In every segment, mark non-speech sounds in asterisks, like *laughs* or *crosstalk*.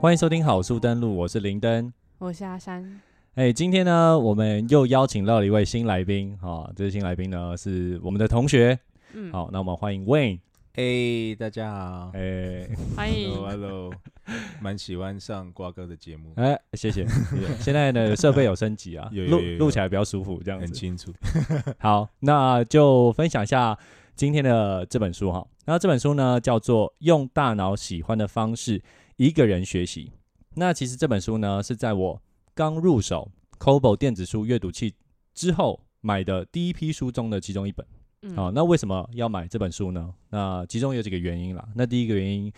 欢迎收听好书登录，我是林登。我是阿山，哎，今天呢，我们又邀请到了一位新来宾，哈、这位新来宾呢是我们的同学。嗯，好，那我们欢迎 Wayne。哎、大家好哎欢迎。，Hello *laughs* 蛮喜欢上瓜哥的节目，哎，谢谢。*laughs* 现在呢，设备有升级啊，录录起来比较舒服，这样子。很清楚。*laughs* 好，那就分享一下今天的这本书哈。那这本书呢叫做《用大脑喜欢的方式一个人学习》。那其实这本书呢是在我刚入手 Kobo 电子书阅读器之后买的第一批书中的其中一本。嗯好、那为什么要买这本书呢？那其中有几个原因啦。那第一个原因，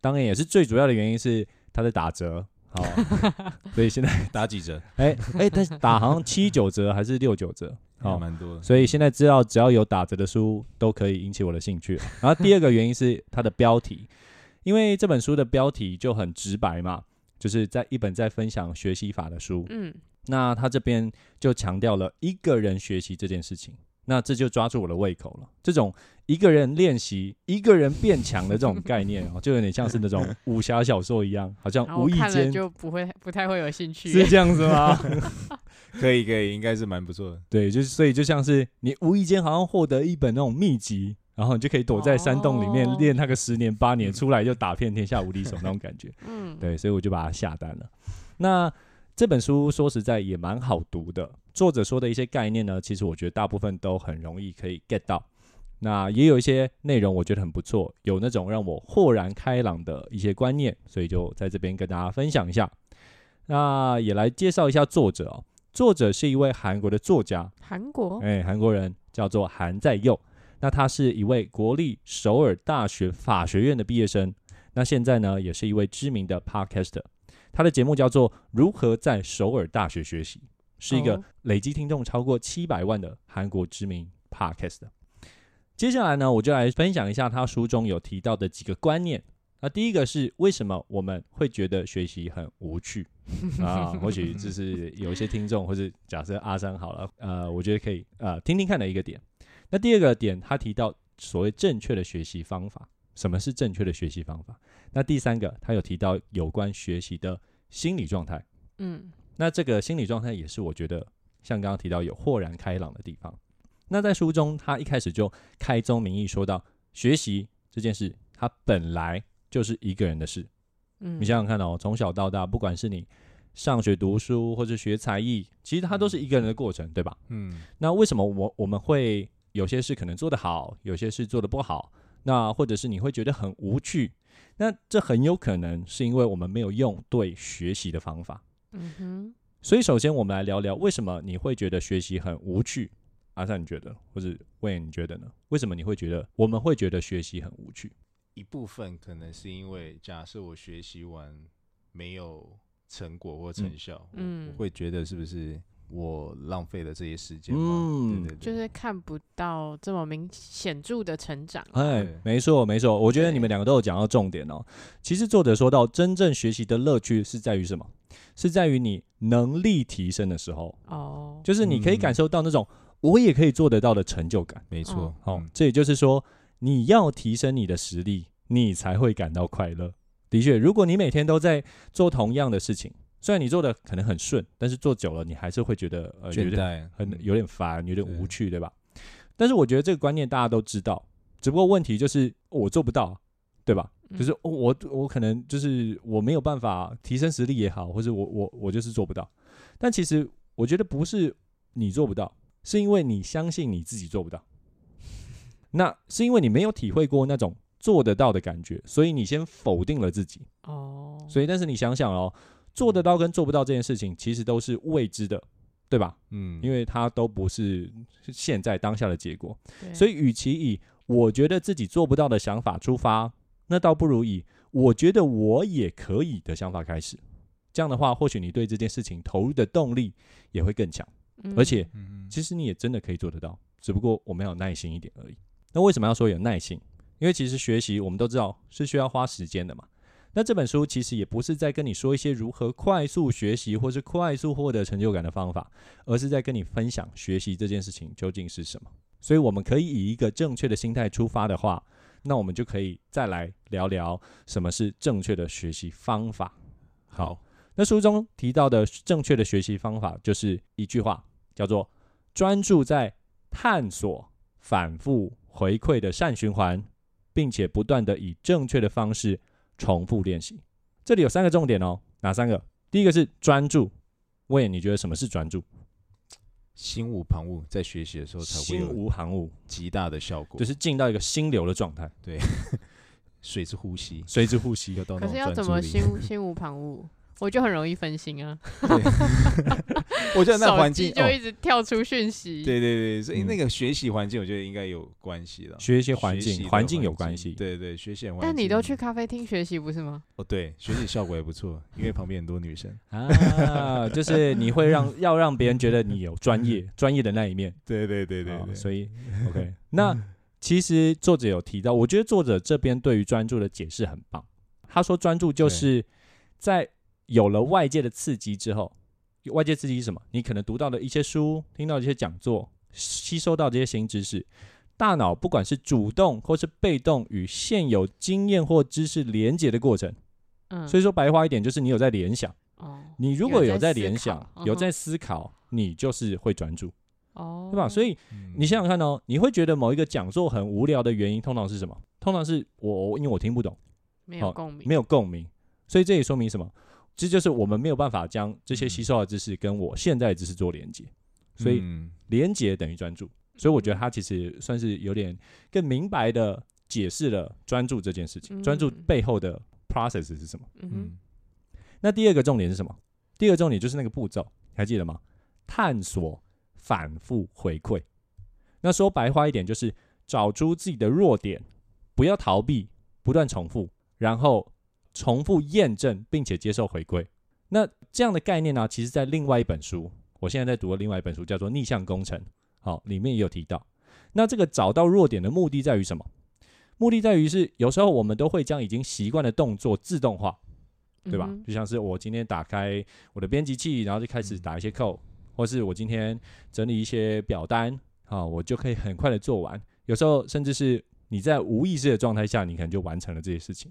当然也是最主要的原因是它在打折。好、*laughs* 所以现在打几折？哎哎，但是打好像七九折还是六九折？还好、蛮多的。所以现在知道只要有打折的书都可以引起我的兴趣。然后第二个原因是它的标题，因为这本书的标题就很直白嘛，就是在一本在分享学习法的书。嗯那他这边就强调了一个人学习这件事情，那这就抓住我的胃口了。这种一个人练习、一个人变强的这种概念哦，就有点像是那种 *laughs* 武侠小说一样，好像无意间就不会不太会有兴趣。是这样子吗？*laughs* *laughs* 可以可以，应该是蛮不错的。对，就是所以就像是你无意间好像获得一本那种秘籍，然后你就可以躲在山洞里面哦练那个十年八年，出来就打遍天下无敌手那种感觉。*laughs* 嗯，对，所以我就把它下单了。那这本书说实在也蛮好读的，作者说的一些概念呢，其实我觉得大部分都很容易可以 get 到。那也有一些内容我觉得很不错，有那种让我豁然开朗的一些观念，所以就在这边跟大家分享一下。那也来介绍一下作者哦，作者是一位韩国的作家，韩国哎，韩国人叫做韩在佑。那他是一位国立首尔大学法学院的毕业生，那现在呢也是一位知名的 podcaster。他的节目叫做《如何在首尔大学学习》，是一个哦累积听众超过七百万的韩国知名 podcast。接下来呢，我就来分享一下他书中有提到的几个观念。那第一个是为什么我们会觉得学习很无趣啊？或许这是有一些听众，或者假设阿三好了，呃，我觉得可以呃听听看的一个点。那第二个点，他提到所谓正确的学习方法，什么是正确的学习方法？那第三个，他有提到有关学习的心理状态。嗯那这个心理状态也是我觉得像刚刚提到有豁然开朗的地方。那在书中，他一开始就开宗明义说到，学习这件事，它本来就是一个人的事。嗯，你想想看哦，从小到大，不管是你上学读书或者学才艺，其实它都是一个人的过程，对吧？嗯，那为什么我我们会有些事可能做得好，有些事做得不好？那或者是你会觉得很无趣？那这很有可能是因为我们没有用对学习的方法。嗯哼，所以，首先我们来聊聊为什么你会觉得学习很无趣？阿善，你觉得，或者魏，你觉得呢？为什么你会觉得我们会觉得学习很无趣？一部分可能是因为假设我学习完没有成果或成效，嗯我我会觉得是不是我浪费了这些时间吗？嗯对对对，就是看不到这么明显著的成长。哎，没错没错，我觉得你们两个都有讲到重点哦。其实作者说到，真正学习的乐趣是在于什么？是在于你能力提升的时候，哦，就是你可以嗯感受到那种我也可以做得到的成就感。没错。好、嗯这也就是说，你要提升你的实力，你才会感到快乐。的确，如果你每天都在做同样的事情，虽然你做的可能很顺，但是做久了，你还是会觉得呃有倦点，很嗯有点烦，有点无趣，对吧？但是我觉得这个观念大家都知道，只不过问题就是我做不到，对吧？嗯就是、哦我我可能就是我没有办法提升实力也好，或者我我我就是做不到。但其实我觉得不是你做不到，是因为你相信你自己做不到。*laughs* 那是因为你没有体会过那种做得到的感觉，所以你先否定了自己。哦，所以，但是你想想哦，做得到跟做不到这件事情，其实都是未知的，对吧？嗯，因为它都不是现在当下的结果。所以，与其以我觉得自己做不到的想法出发，那倒不如以我觉得我也可以的想法开始。这样的话，或许你对这件事情投入的动力也会更强，嗯而且嗯其实你也真的可以做得到，只不过我们要有耐心一点而已。那为什么要说有耐心？因为其实学习我们都知道是需要花时间的嘛。那这本书其实也不是在跟你说一些如何快速学习或是快速获得成就感的方法，而是在跟你分享学习这件事情究竟是什么。所以我们可以以一个正确的心态出发的话，那我们就可以再来聊聊什么是正确的学习方法。好，那书中提到的正确的学习方法就是一句话，叫做专注在探索、反复回馈的善循环，并且不断的以正确的方式重复练习。这里有三个重点哦，哪三个？第一个是专注。喂，你觉得什么是专注？心无旁骛，在学习的时候才会心有无旁骛，极大的效果。就是进到一个心流的状态，对，*laughs* 随之呼吸，随之呼吸可是要怎么心无心无旁骛？我就很容易分心啊，*laughs* 我觉得那环境就一直跳出讯息。对对对，所以嗯那个学习环境，我觉得应该有关系了。学习环境，环境有关系。对对，学习的环境。但你都去咖啡厅学习不是吗？哦，对，学习效果也不错，因为旁边很多女生。*laughs* 啊，就是你会让要让别人觉得你有专业专业的那一面。对对对对所以 OK，那其实作者有提到，我觉得作者这边对于专注的解释很棒。他说，专注就是在有了外界的刺激之后，外界刺激是什么？你可能读到的一些书，听到一些讲座，吸收到这些新知识，大脑不管是主动或是被动与现有经验或知识连接的过程。嗯，所以说白话一点，就是你有在联想。哦，你如果有在有在思联想考，嗯哼有在思考，你就是会专注，哦，对吧？所以嗯你想想看哦，你会觉得某一个讲座很无聊的原因，通常是什么？通常是我因为我听不懂，好没有共鸣，没有共鸣，所以这也说明什么？这就是我们没有办法将这些吸收的知识跟我现在的知识做连接，所以嗯连接等于专注。所以我觉得他其实算是有点更明白的解释了专注这件事情，专注嗯背后的 process 是什么。嗯那第二个重点是什么？第二个重点就是那个步骤，还记得吗？探索、反复回馈。那说白话一点，就是找出自己的弱点，不要逃避，不断重复，然后重复验证，并且接受回归。那这样的概念呢，其实在另外一本书，我现在在读的另外一本书叫做《逆向工程》，好，里面也有提到。那这个找到弱点的目的在于什么？目的在于是有时候我们都会将已经习惯的动作自动化，对吧？嗯就像是我今天打开我的编辑器，然后就开始打一些 code，、或是我今天整理一些表单，啊，我就可以很快的做完。有时候甚至是你在无意识的状态下，你可能就完成了这些事情。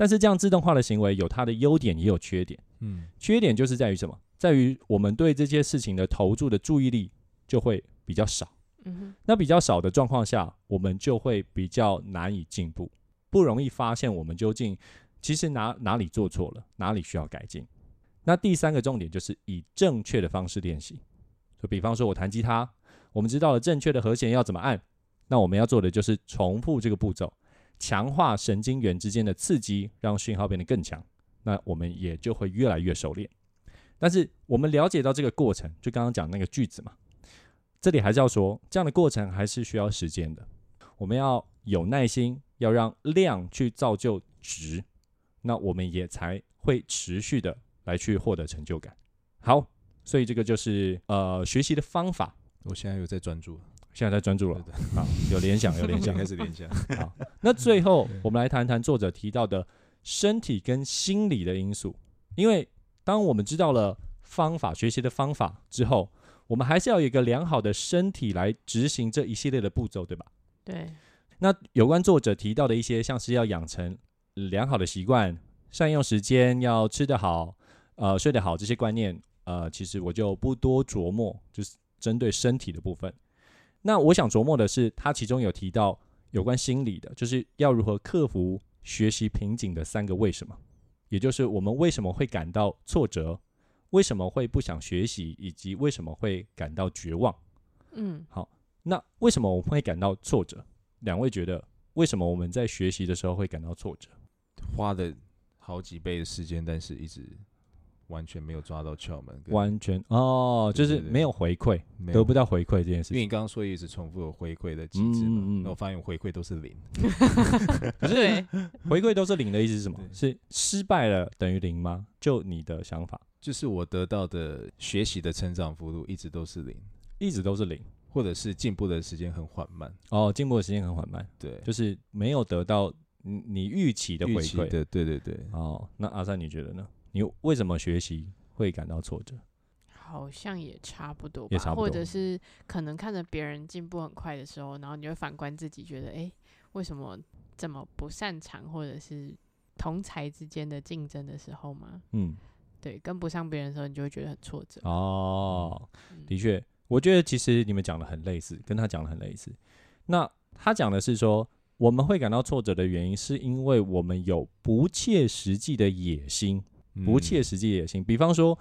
但是这样自动化的行为有它的优点，也有缺点。嗯缺点就是在于什么？在于我们对这些事情的投注的注意力就会比较少。嗯哼，那比较少的状况下，我们就会比较难以进步，不容易发现我们究竟其实哪哪里做错了，哪里需要改进。那第三个重点就是以正确的方式练习。就比方说，我弹吉他，我们知道了正确的和弦要怎么按，那我们要做的就是重复这个步骤，强化神经元之间的刺激，让讯号变得更强。那我们也就会越来越熟练。但是我们了解到这个过程，就刚刚讲那个句子嘛，这里还是要说，这样的过程还是需要时间的。我们要有耐心，要让量去造就值，那我们也才会持续的来去获得成就感。好，所以这个就是呃学习的方法。我现在有在专注，现在在专注了对，好，有联想，*laughs* 有联想。开始联想。好，那最后 *laughs* 我们来谈谈作者提到的身体跟心理的因素。因为当我们知道了方法、学习的方法之后，我们还是要有一个良好的身体来执行这一系列的步骤，对吧？对，那有关作者提到的一些，像是要养成良好的习惯、善用时间、要吃得好、呃睡得好这些观念，呃，其实我就不多琢磨，就是针对身体的部分。那我想琢磨的是，他其中有提到有关心理的，就是要如何克服学习瓶颈的三个为什么，也就是我们为什么会感到挫折，为什么会不想学习，以及为什么会感到绝望。嗯，好那为什么我们会感到挫折？两位觉得为什么我们在学习的时候会感到挫折？花了好几倍的时间，但是一直完全没有抓到窍门，完全哦，就是没有回馈，得不到回馈这件事情。因为你刚刚说一直重复有回馈的机制嘛，嗯嗯嗯那我发现回馈都是零。*laughs* 可是，回馈都是零的意思是什么？是失败了等于零吗？就你的想法，就是我得到的学习的成长幅度一直都是零，一直都是零或者是进步的时间很缓慢。哦，进步的时间很缓慢，对，就是没有得到你你预期的回馈。的，对对对，哦，那阿三你觉得呢？你为什么学习会感到挫折？好像也差不多吧，也差不多或者是可能看着别人进步很快的时候，然后你会反观自己，觉得哎、诶为什么这么不擅长，或者是同才之间的竞争的时候吗，嗯，对，跟不上别人的时候，你就会觉得很挫折。哦，嗯的确，我觉得其实你们讲的很类似，跟他讲的很类似。那他讲的是说，我们会感到挫折的原因，是因为我们有不切实际的野心，不切实际的野心。比方说，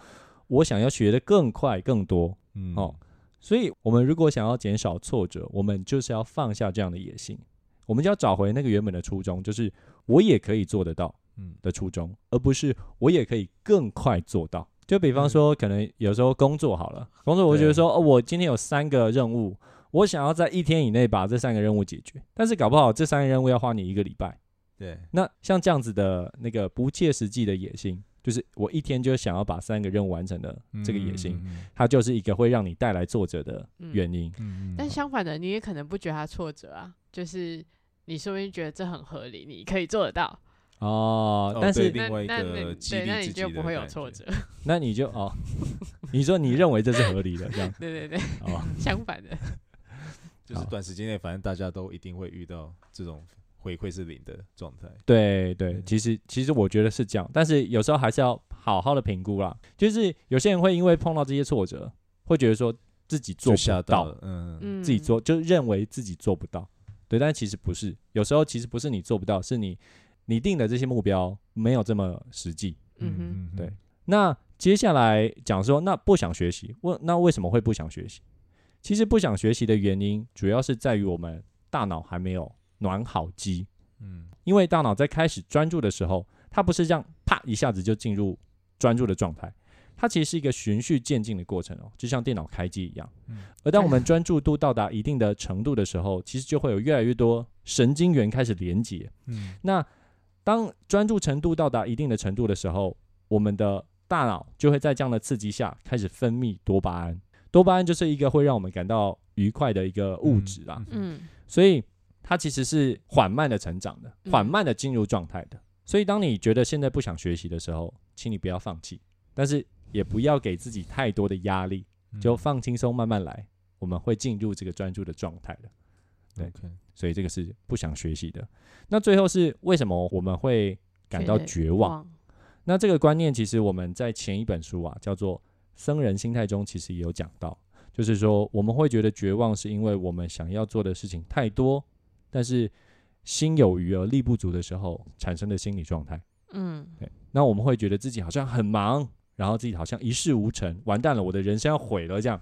我想要学的更快、更多嗯哦，所以我们如果想要减少挫折，我们就是要放下这样的野心，我们就要找回那个原本的初衷，就是我也可以做得到。嗯的初衷，而不是我也可以更快做到。就比方说，可能有时候工作好了，工作我觉得说，哦，我今天有三个任务，我想要在一天以内把这三个任务解决，但是搞不好这三个任务要花你一个礼拜。对，那像这样子的那个不切实际的野心，就是我一天就想要把三个任务完成的这个野心，嗯，它就是一个会让你带来挫折的原因。嗯但相反的，你也可能不觉得它挫折啊，就是你说不定觉得这很合理，你可以做得到，哦，但是对另外一那个那对，那你激励自己就不会有的感觉。挫折。*laughs* *laughs* 那你就哦，你说你认为这是合理的，这样对对对，哦，相反的，就是短时间内，反正大家都一定会遇到这种回馈是零的状态。对对对，其实其实我觉得是这样，但是有时候还是要好好的评估啦。就是有些人会因为碰到这些挫折，会觉得说自己做不到，到，嗯，嗯，自己做就认为自己做不到。对，但其实不是，有时候其实不是你做不到，是你你定的这些目标没有这么实际。嗯嗯，对那接下来讲说，那不想学习，问那为什么会不想学习？其实不想学习的原因，主要是在于我们大脑还没有暖好机。嗯因为大脑在开始专注的时候，它不是这样啪一下子就进入专注的状态，它其实是一个循序渐进的过程哦，就像电脑开机一样。嗯而当我们专注度到达一定的程度的时候，其实就会有越来越多神经元开始连接。嗯那当专注程度到达一定的程度的时候，我们的大脑就会在这样的刺激下开始分泌多巴胺。多巴胺就是一个会让我们感到愉快的一个物质啊。嗯所以它其实是缓慢的成长的，嗯缓慢的进入状态的。所以当你觉得现在不想学习的时候，请你不要放弃，但是也不要给自己太多的压力，嗯就放轻松，慢慢来，我们会进入这个专注的状态的。对所以这个是不想学习的。那最后是为什么我们会感到绝望？，那这个观念其实我们在前一本书啊，叫做《僧人心态》中，其实也有讲到，就是说我们会觉得绝望，是因为我们想要做的事情太多，但是心有余而力不足的时候产生的心理状态。嗯对，那我们会觉得自己好像很忙，然后自己好像一事无成，完蛋了，我的人生要毁了这样。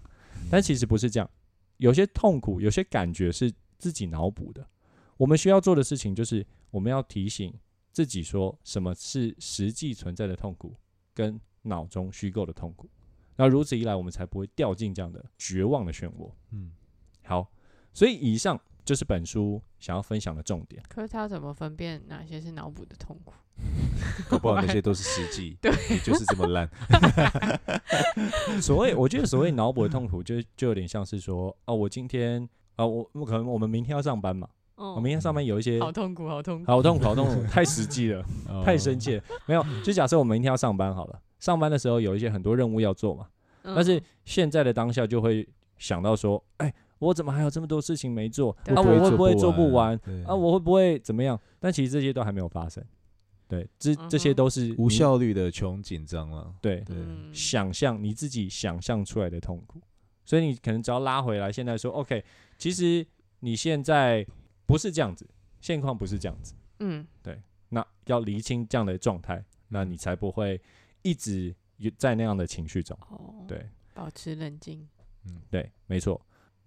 但其实不是这样，有些痛苦，有些感觉是自己脑补的。我们需要做的事情就是，我们要提醒自己说，什么是实际存在的痛苦，跟脑中虚构的痛苦。那如此一来，我们才不会掉进这样的绝望的漩涡。嗯好，所以以上就是本书想要分享的重点。可是他怎么分辨哪些是脑补的痛苦？搞不好那些 *laughs* 都是实际，对，就是这么烂。*laughs* 所谓，我觉得所谓脑补的痛苦就，就有点像是说，哦，我今天啊、我我可能我们明天要上班嘛，哦我明天上班有一些好痛苦，好痛苦。好痛苦，好痛苦，*laughs* 太实际了，太哦生气了。没有，就假设我们明天要上班好了，上班的时候有一些很多任务要做嘛，嗯但是现在的当下就会想到说，哎，我怎么还有这么多事情没做？对啊，我会不会做不完？对啊，我会不会怎么样？但其实这些都还没有发生，对，这这些都是无效率的穷紧张了。对对嗯想象你自己想象出来的痛苦，所以你可能只要拉回来，现在说 OK，其实你现在不是这样子，现况不是这样子，嗯对那要厘清这样的状态，那你才不会一直有在那样的情绪中。哦，对保持冷静。嗯对，没错。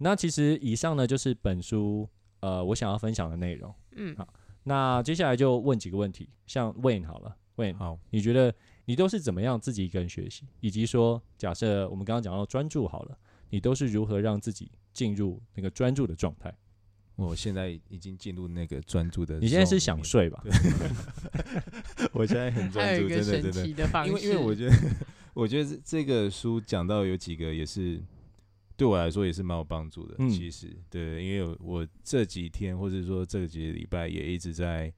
那其实以上呢就是本书呃我想要分享的内容。嗯好那接下来就问几个问题，像 Wayne 好了，Wayne，好，你觉得你都是怎么样自己一个人学习，以及说，假设我们刚刚讲到专注好了，你都是如何让自己进入那个专注的状态？我现在已经进入那个专注的。你现在是想？睡吧？*laughs* 我现在很专注，真的真的。因为因为我觉得，*laughs* 我觉得这这个书讲到有几个也是对我来说也是蛮有帮助的。嗯。其实。对，因为我我这几天或者说这几个礼拜也一直在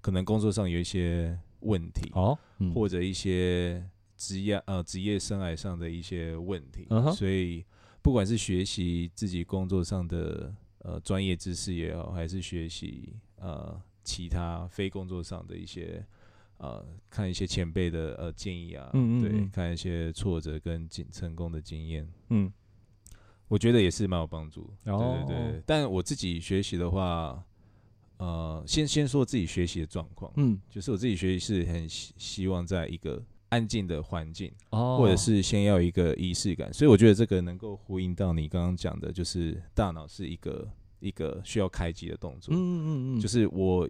可能工作上有一些问题，哦，嗯，或者一些职业呃职业生涯上的一些问题，嗯哼。所以不管是学习自己工作上的呃专业知识也好，还是学习呃其他非工作上的一些呃看一些前辈的呃建议啊，嗯嗯对，嗯。看一些挫折跟经成功的经验，嗯，我觉得也是蛮有帮助。哦对对对，但我自己学习的话，呃，先先说自己学习的状况，嗯，就是我自己学习是很希希望在一个安静的环境，哦，或者是先要一个仪式感，所以我觉得这个能够呼应到你刚刚讲的，就是大脑是一个一个需要开机的动作，嗯嗯嗯嗯，就是我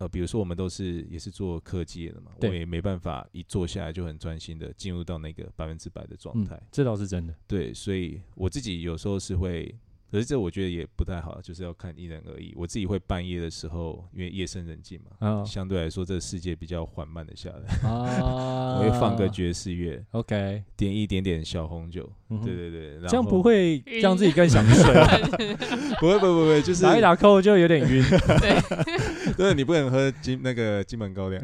呃，比如说我们都是也是做科技的嘛，我也没办法一坐下来就很专心的进入到那个百分之百的状嗯态，这倒是真的。对，所以我自己有时候是会。可是这我觉得也不太好，就是要看因人而异。我自己会半夜的时候，因为夜深人静嘛，啊相对来说这个世界比较缓慢的下来，啊 *laughs* 我会放个爵士乐，OK，点一点点小红酒，对对对，这样不会让自己更想 *laughs* 睡啊？*laughs* 不会不会不会，就是打一打扣就有点晕。对，你不能喝金那个金门高粱，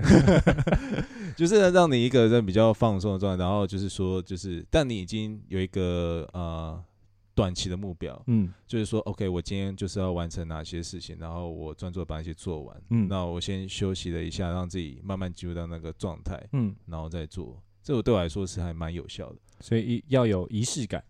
就是让你一个人比较放松的状态，然后就是说，就是但你已经有一个呃短期的目标，嗯。就是说，OK，我今天就是要完成哪些事情，然后我专注把那些做完，嗯。那我先休息了一下，让自己慢慢进入到那个状态，嗯，然后再做，这个对我来说是还蛮有效的。所以一要有仪式感。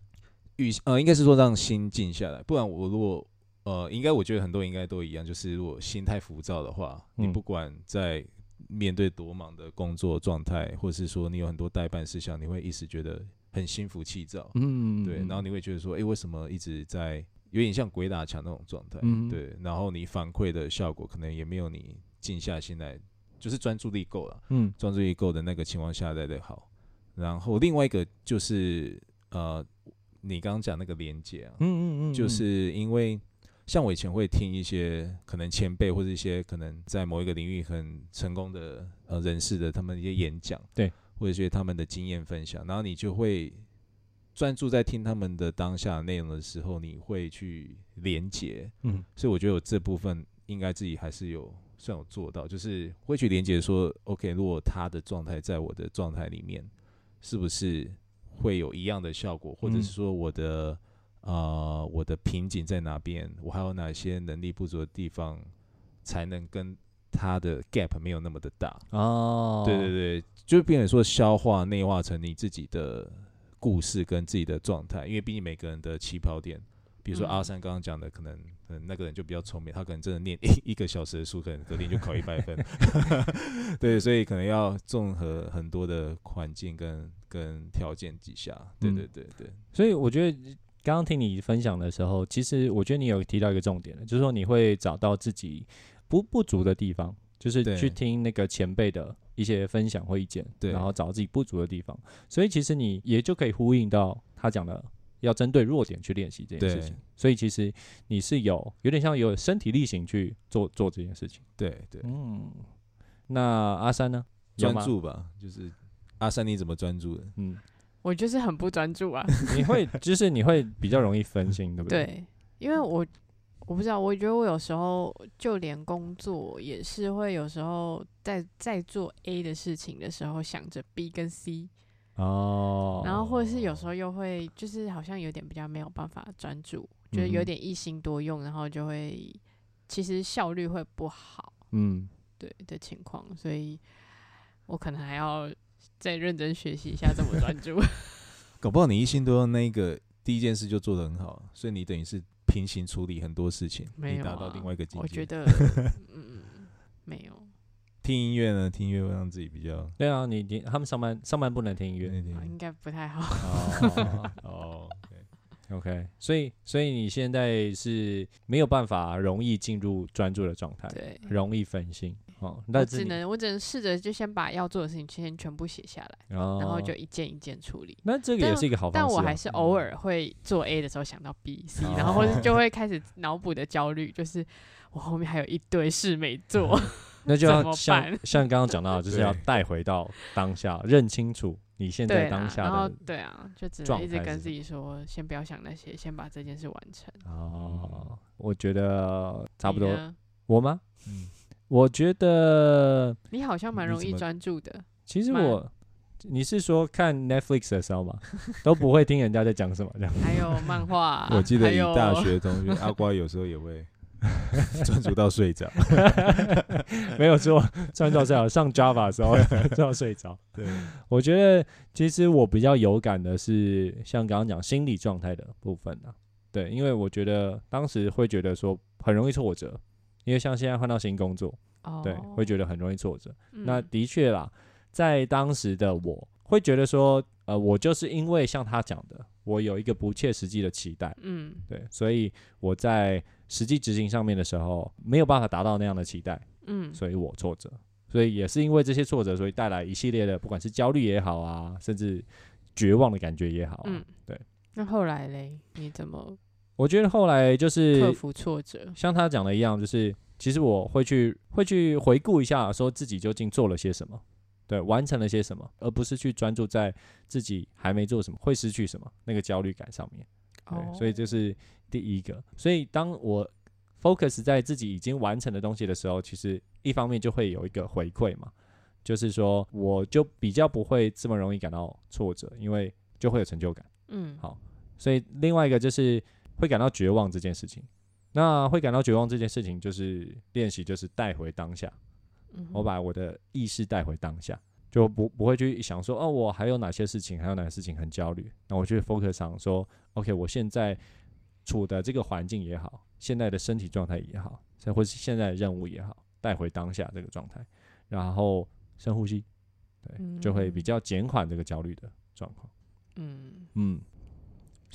与呃，应该是说让心静下来，不然我如果呃，应该我觉得很多人应该都一样，就是如果心太浮躁的话，你嗯不管在面对多忙的工作状态，或是说你有很多代办事项，你会一时觉得很心浮气躁，嗯，对，然后你会觉得说，诶，为什么一直在有点像鬼打墙那种状态，嗯。对，然后你反馈的效果可能也没有你静下心来，就是专注力够了，嗯。专注力够的那个情况下来的好。然后另外一个就是呃，你刚刚讲那个连接啊，嗯嗯嗯，就是因为像我以前会听一些可能前辈或者一些可能在某一个领域很成功的呃人士的他们一些演讲，对，或者一些他们的经验分享，然后你就会专注在听他们的当下的内容的时候，你会去连接，嗯所以我觉得我这部分应该自己还是有算有做到，就是会去连接说，OK，如果他的状态在我的状态里面，是不是会有一样的效果，或者嗯。是说我的呃我的瓶颈在哪边，我还有哪些能力不足的地方，才能跟他的 gap 没有那么的大。哦，对对对，就变成说消化内化成你自己的故事跟自己的状态，因为毕竟每个人的起跑点，比如说嗯。阿三刚刚讲的，可能可能那个人就比较聪明，他可能真的念一 *laughs* 一个小时的书，可能隔天就考一百分。*laughs* 对，所以可能要综合很多的环境跟跟条件底下，对嗯对对。对，所以我觉得刚刚听你分享的时候，其实我觉得你有提到一个重点，就是说你会找到自己不不足的地方，就是去听那个前辈的一些分享或意见，对然后找自己不足的地方。所以其实你也就可以呼应到他讲的。要针对弱点去练习这件事情对，所以其实你是有有点像有身体力行去做做这件事情。对对，嗯，那阿三呢？专，注吧，就是阿三你怎么专注的？嗯，我就是很不专注啊。*laughs* 你会就是你会比较容易分心，对不对？对，因为我我不知道，我觉得我有时候就连工作也是会有时候在在做 A 的事情的时候想着 B 跟 C，哦，然后或者是有时候又会就是好像有点比较没有办法专注，觉得有点一心多用，然后就会其实效率会不好，嗯，对的情况，所以我可能还要再认真学习一下怎么专注。*laughs* *laughs* 搞不好你一心多用那个第一件事就做得很好，所以你等于是平行处理很多事情，没有、啊，达到另外一个境界。我觉得，嗯，没有，听音乐呢，听音乐会让自己比较对啊，你你他们上班上班不能听音乐对对啊应该不太好。哦哦，，OK，所以所以你现在是没有办法容易进入专注的状态，对，容易分心哦，那只能我只能试着就先把要做的事情先全部写下来，哦，然后就一件一件处理。那这个也是一个好方式啊，但我还是偶尔会做 A 的时候想到 B、C，哦然后或者就 *laughs* 会开始脑补的焦虑，就是我后面还有一堆事没做。那就要 *laughs* 像办 *laughs* 像刚刚讲到的，就是要带回到当下，认清楚你现在当下然后的对啊，就只能一直跟自己说，先不要想那些，先把这件事完成。哦，我觉得差不多。我吗？嗯，我觉得你好像蛮容易专注的，其实我，你是说看 Netflix 的时候吗？*laughs* 都不会听人家在讲什么这样。还有漫画，*laughs* 我记得你大学同学阿瓜有时候也会 *laughs* 专注到睡着。没有错，专注睡着。上 Java 的时候就要睡着。对，我觉得其实我比较有感的是像刚刚讲心理状态的部分啊。对，因为我觉得当时会觉得说很容易挫折，因为像现在换到新工作，哦，对，会觉得很容易挫折。那嗯的确啦，在当时的我会觉得说，呃，我就是因为像他讲的，我有一个不切实际的期待，嗯对，所以我在实际执行上面的时候没有办法达到那样的期待，嗯所以我挫折。所以也是因为这些挫折，所以带来一系列的，不管是焦虑也好啊，甚至绝望的感觉也好、啊。嗯，对。那后来嘞，你怎么我觉得后来就是克服挫折？像他讲的一样，就是其实我会去会去回顾一下，说自己究竟做了些什么，对，完成了些什么，而不是去专注在自己还没做什么，会失去什么那个焦虑感上面。对，哦所以这是第一个。所以当我 focus 在自己已经完成的东西的时候，其实一方面就会有一个回馈嘛，就是说我就比较不会这么容易感到挫折，因为就会有成就感。嗯，好所以另外一个就是会感到绝望这件事情。那会感到绝望这件事情，就是练习，就是带回当下。嗯我把我的意识带回当下，就不不会去想说，哦，我还有哪些事情，还有哪些事情很焦虑。那我去 focus 上说，OK，我现在处的这个环境也好，现在的身体状态也好，或是现在的任务也好，带回当下这个状态，然后深呼吸，对，就会比嗯较减缓这个焦虑的状况。嗯嗯。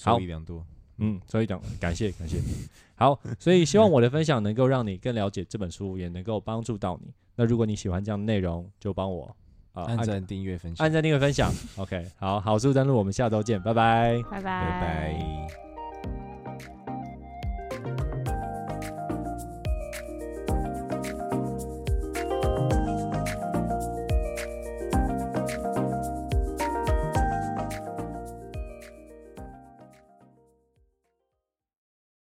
好受益良多。嗯，所以讲感谢感谢。好，所以希望我的分享能够让你更了解这本书，*laughs* 也能够帮助到你。那如果你喜欢这样的内容，就帮我啊、按赞、订阅、分享，按赞、订阅、分享。OK，好，好书登录，我们下周见，拜拜。拜拜拜拜。